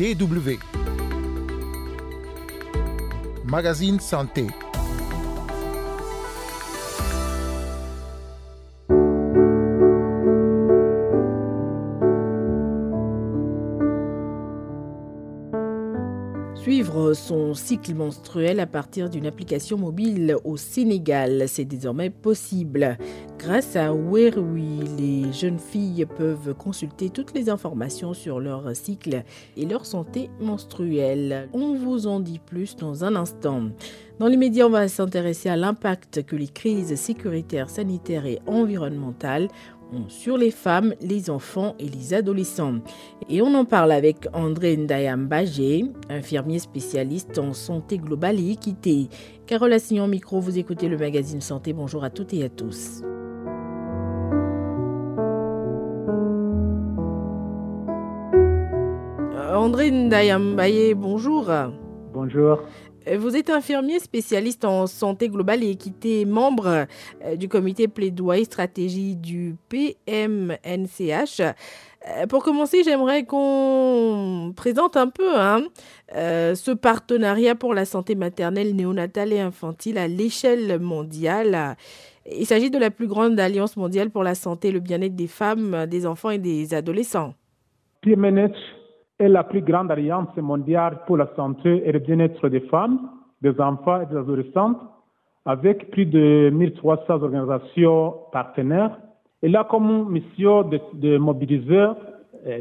DW. Magazine Santé. Son cycle menstruel à partir d'une application mobile au Sénégal, c'est désormais possible. Grâce à Werui, les jeunes filles peuvent consulter toutes les informations sur leur cycle et leur santé menstruelle. On vous en dit plus dans un instant. Dans l'immédiat, on va s'intéresser à l'impact que les crises sécuritaires, sanitaires et environnementales sur les femmes, les enfants et les adolescents. Et on en parle avec André Ndayambagé, infirmier spécialiste en santé globale et équité. Carole Assignon micro, vous écoutez le magazine Santé. Bonjour à toutes et à tous. André Ndayambaye, bonjour. Bonjour. Euh, vous êtes infirmier spécialiste en santé globale et équité, membre euh, du comité plaidoyer stratégie du PMNCH. Euh, pour commencer, j'aimerais qu'on présente un peu hein, ce partenariat pour la santé maternelle, néonatale et infantile à l'échelle mondiale. Il s'agit de la plus grande alliance mondiale pour la santé et le bien-être des femmes, des enfants et des adolescents. Est la plus grande alliance mondiale pour la santé et le bien-être des femmes, des enfants et des adolescents, avec plus de 1300 organisations partenaires. Elle a comme mission de, mobiliser,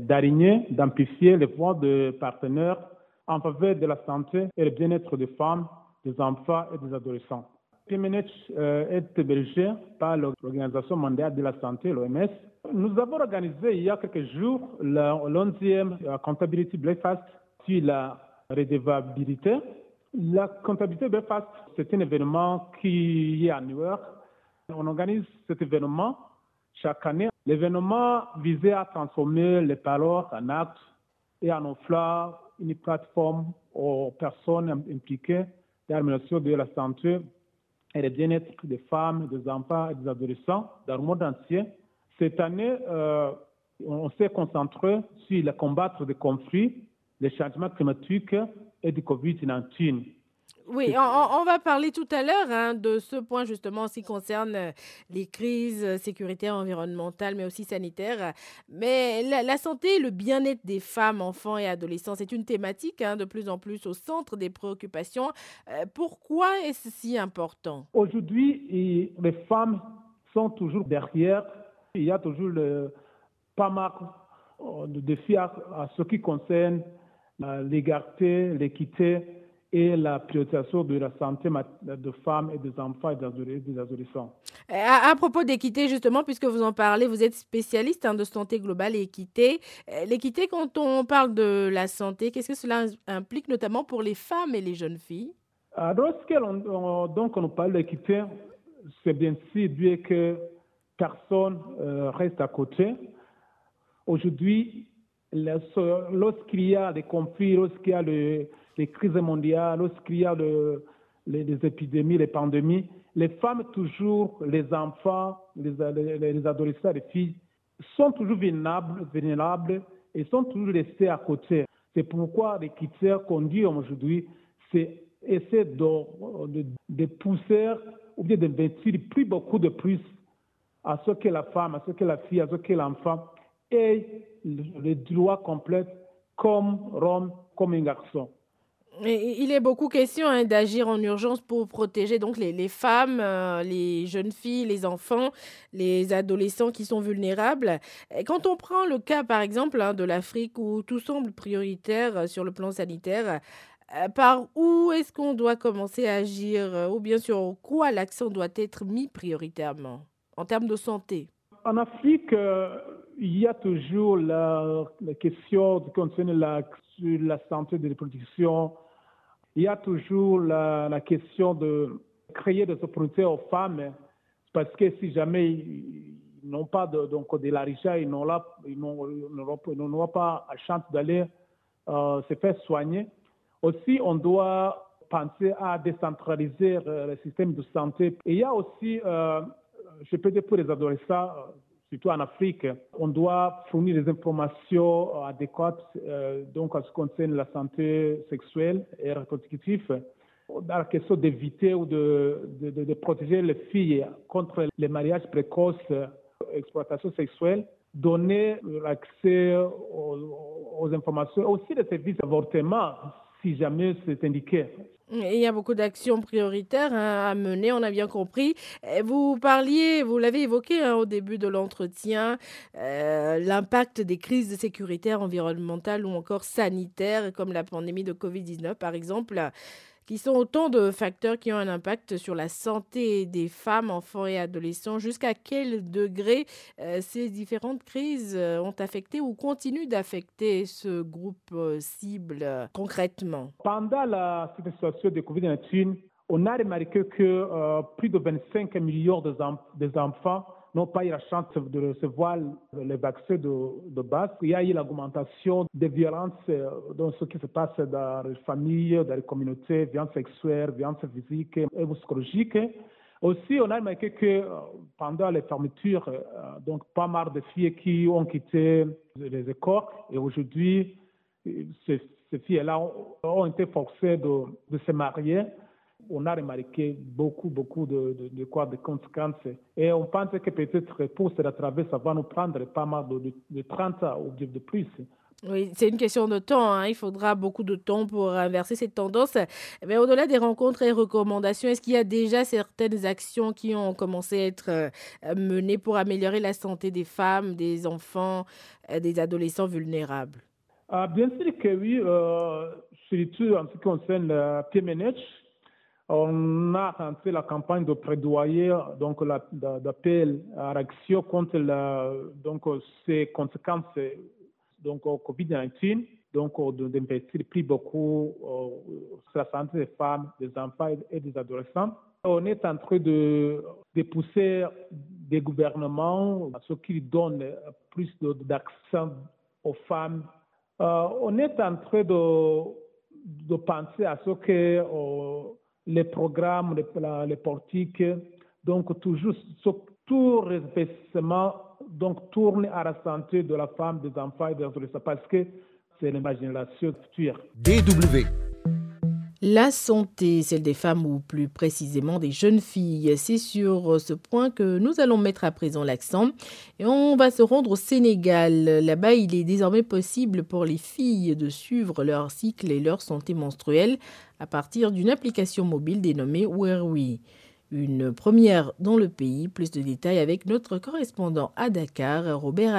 d'aligner, d'amplifier les voix de partenaires en faveur de la santé et le bien-être des femmes, des enfants et des adolescents. PMNH euh, est hébergé par l'Organisation mondiale de la santé, l'OMS. Nous avons organisé il y a quelques jours 11e Accountability Breakfast sur la redevabilité. La Comptabilité Breakfast, c'est un événement qui est annuel. On organise cet événement chaque année. L'événement visait à transformer les paroles en actes et en offrant une plateforme aux personnes impliquées dans l'amélioration de la santé et le bien-être des femmes, des enfants et des adolescents dans le monde entier. Cette année, euh, on s'est concentré sur le combattre des conflits, les changements climatiques et du COVID-19. Oui, on, va parler tout à l'heure hein, de ce point justement en ce qui concerne euh, les crises sécuritaires, environnementales, mais aussi sanitaires. Mais la, santé et le bien-être des femmes, enfants et adolescents, c'est une thématique hein, de plus en plus au centre des préoccupations. Euh, pourquoi est-ce si important? Aujourd'hui, les femmes sont toujours derrière. Il y a toujours le, pas mal euh, de défis à, à ce qui concerne l'égalité, l'équité et la priorisation de la santé de femmes et des enfants et des adolescents. Euh, à, propos d'équité, justement, puisque vous en parlez, vous êtes spécialiste hein, de santé globale et équité. Euh, l'équité, quand on parle de la santé, qu'est-ce que cela implique notamment pour les femmes et les jeunes filles? Lorsqu'on donc on parle d'équité, c'est bien sûr dû que personne euh, reste à côté. Aujourd'hui, lorsqu'il y a des conflits, lorsqu'il y a le, les crises mondiales, lorsqu'il y a les, épidémies, les pandémies, les femmes toujours, les enfants, les, les, adolescents, les filles sont toujours vulnérables, vulnérables et sont toujours laissés à côté. C'est pourquoi les critères qu'on dit aujourd'hui, c'est essayer de, de, pousser ou bien d'investir plus beaucoup de plus à ce que la femme, à ce que la fille, à ce que l'enfant ait le droit complet comme Rome, comme un garçon il est beaucoup question hein, d'agir en urgence pour protéger donc les, femmes, euh, les jeunes filles, les enfants, les adolescents qui sont vulnérables. quand on prend le cas, par exemple, hein, de l'Afrique où tout semble prioritaire euh, sur le plan sanitaire, euh, par où est-ce qu'on doit commencer à agir ou bien sur quoi l'accent doit être mis prioritairement en termes de santé? En Afrique, il y a toujours la, question qui concerne la, la santé de reproduction il y a toujours la, question de créer des opportunités aux femmes, parce que si jamais ils n'ont pas de, donc la richesse, ils n'auront pas la chance d'aller euh, se faire soigner. Aussi, on doit penser à décentraliser euh, le système de santé. Et il y a aussi, euh, je peux dire pour les adolescents, surtout en Afrique, on doit fournir des informations adéquates donc en ce qui concerne la santé sexuelle et reproductive dans la question d'éviter ou de, de, de, protéger les filles contre les mariages précoces, exploitation sexuelle, donner l'accès aux, informations, aussi les services d'avortement, si jamais c'est indiqué. Il y a beaucoup d'actions prioritaires hein, à mener, on a bien compris. Vous parliez, vous l'avez évoqué hein, au début de l'entretien, euh, l'impact des crises sécuritaires, environnementales ou encore sanitaires, comme la pandémie de Covid-19 par exemple qui sont autant de facteurs qui ont un impact sur la santé des femmes, enfants et adolescents. Jusqu'à quel degré euh, ces différentes crises euh, ont affecté ou continuent d'affecter ce groupe euh, cible concrètement? Pendant la situation de Covid-19, on a remarqué que plus de 25 millions des enfants n'ont pas eu la chance de recevoir les vaccins de, base. Il y a eu l'augmentation des violences euh, dans ce qui se passe dans les familles, dans les communautés, violences sexuelles, violences physiques et psychologiques. Aussi, on a remarqué que euh, pendant les fermetures, euh, donc pas mal de filles qui ont quitté les écoles et aujourd'hui, ces, filles-là ont, été forcées de, de se marier on a remarqué beaucoup, beaucoup de, de, quoi, de conséquences. Et on pense que peut-être pour se rattraper, ça va nous prendre pas mal de, de 30 ans ou de plus. Oui, c'est une question de temps. Hein. Il faudra beaucoup de temps pour inverser cette tendance. Mais au-delà des rencontres et recommandations, est-ce qu'il y a déjà certaines actions qui ont commencé à être euh, menées pour améliorer la santé des femmes, des enfants, euh, des adolescents vulnérables? Ah, Bien sûr que oui, euh, surtout en ce qui concerne le PMNH. On a lancé la campagne de plaidoyer, donc d'appel à l'action contre la, donc, ces conséquences donc, au Covid-19, donc d'investir plus beaucoup sur la santé des femmes, des enfants et des adolescents. On est en train de, pousser des gouvernements à ce qui donnent plus d'accent aux femmes. Euh, on est en train de, de penser à ce que les programmes, les, les politiques, donc toujours, tout réfléchissement donc tourne à la santé de la femme, des enfants et des adolescents parce que c'est l'imagination future. DW. La santé, celle des femmes ou plus précisément des jeunes filles, c'est sur ce point que nous allons mettre à présent l'accent. Et on va se rendre au Sénégal. Là-bas, il est désormais possible pour les filles de suivre leur cycle et leur santé menstruelle à partir d'une application mobile dénommée Werwi. Une première dans le pays. Plus de détails avec notre correspondant à Dakar, Robert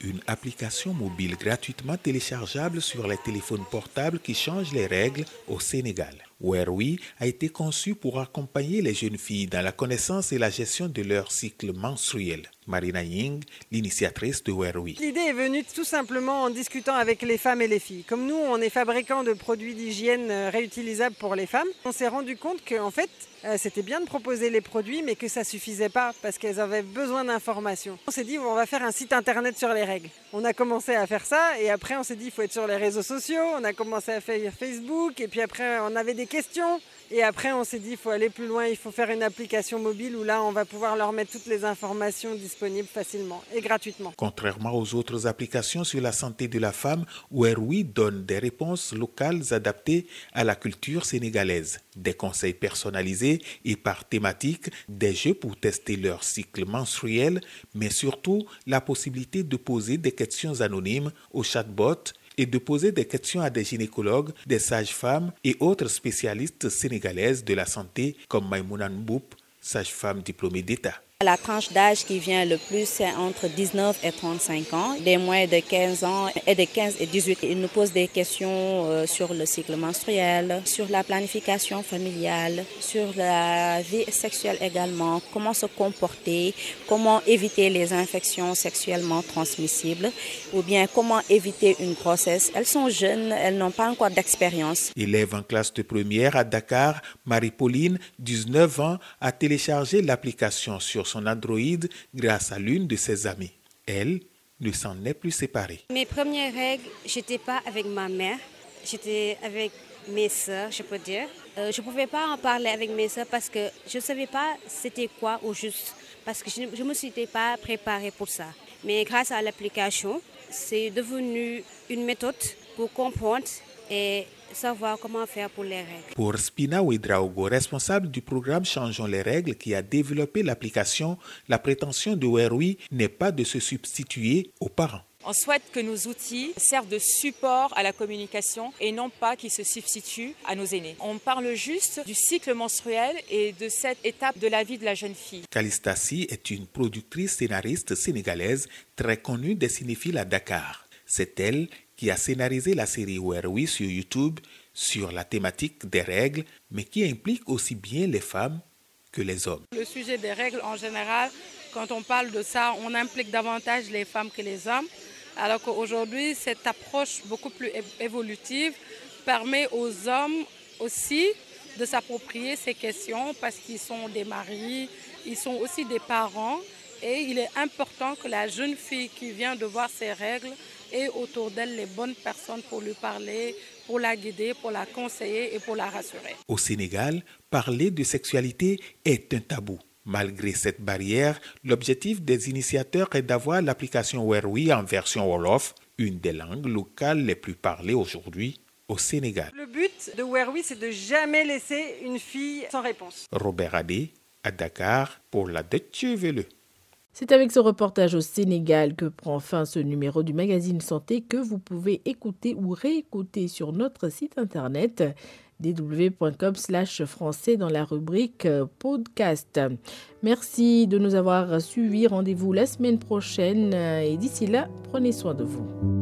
Une application mobile gratuitement téléchargeable sur les téléphones portables qui change les règles au Sénégal. Werwi a été conçu pour accompagner les jeunes filles dans la connaissance et la gestion de leur cycle menstruel. Marina Ying, l'initiatrice de Werwi. L'idée est venue tout simplement en discutant avec les femmes et les filles. Comme nous, on est fabricant de produits d'hygiène euh, réutilisables pour les femmes, on s'est rendu compte qu'en fait, euh, c'était bien de proposer les produits, mais que ça suffisait pas parce qu'elles avaient besoin d'informations. On s'est dit, on va faire un site internet sur les règles. On a commencé à faire ça et après, on s'est dit, il faut être sur les réseaux sociaux. On a commencé à faire Facebook et puis après, on avait des questions. Et après, on s'est dit, il faut aller plus loin, il faut faire une application mobile où là, on va pouvoir leur mettre toutes les informations disponibles facilement et gratuitement. Contrairement aux autres applications sur la santé de la femme, Werwi donne des réponses locales adaptées à la culture sénégalaise, des conseils personnalisés et par thématique, des jeux pour tester leur cycle menstruel, mais surtout la possibilité de poser des questions anonymes au chatbot et de poser des questions à des gynécologues, des sages-femmes et autres spécialistes sénégalaises de la santé comme Maïmouna Mboup, sage-femme diplômée d'État. La tranche d'âge qui vient le plus, c'est entre 19 et 35 ans. Des moins de 15 ans et de 15 et 18. Ils nous posent des questions euh, sur le cycle menstruel, sur la planification familiale, sur la vie sexuelle également, comment se comporter, comment éviter les infections sexuellement transmissibles, ou bien comment éviter une grossesse. Elles sont jeunes, elles n'ont pas encore d'expérience. Élève en classe de première à Dakar, Marie-Pauline, 19 ans, a téléchargé l'application sur son Android grâce à l'une de ses amies. Elle ne s'en est plus séparée. Mes premières règles, j'étais pas avec ma mère, j'étais avec mes soeurs, je peux dire. Euh, je ne pouvais pas en parler avec mes soeurs parce que je ne savais pas c'était quoi au juste, parce que je ne me suis pas préparée pour ça. Mais grâce à l'application, c'est devenu une méthode pour comprendre et savoir comment faire pour les règles. Pour Spina Ouedraogo, responsable du programme Changeons les règles qui a développé l'application, la prétention de Werwi n'est pas de se substituer aux parents. On souhaite que nos outils servent de support à la communication et non pas qu'ils se substituent à nos aînés. On parle juste du cycle menstruel et de cette étape de la vie de la jeune fille. Kalistassi est une productrice scénariste sénégalaise très connue des cinéphiles à Dakar. C'est elle qui a scénarisé la série Where We sur YouTube sur la thématique des règles, mais qui implique aussi bien les femmes que les hommes. Le sujet des règles en général, quand on parle de ça, on implique davantage les femmes que les hommes, alors qu'aujourd'hui, cette approche beaucoup plus évolutive permet aux hommes aussi de s'approprier ces questions parce qu'ils sont des maris, ils sont aussi des parents et il est important que la jeune fille qui vient de voir ces règles et autour d'elle les bonnes personnes pour lui parler, pour la guider, pour la conseiller et pour la rassurer. Au Sénégal, parler de sexualité est un tabou. Malgré cette barrière, l'objectif des initiateurs est d'avoir l'application Werwi en version Wolof, une des langues locales les plus parlées aujourd'hui au Sénégal. Le but de Werwi, c'est de jamais laisser une fille sans réponse. Robert Adé, à Dakar, pour la Deutsche Welle. C'est avec ce reportage au Sénégal que prend fin ce numéro du magazine Santé que vous pouvez écouter ou réécouter sur notre site internet www.com français dans la rubrique podcast. Merci de nous avoir suivis. Rendez-vous la semaine prochaine et d'ici là, prenez soin de vous.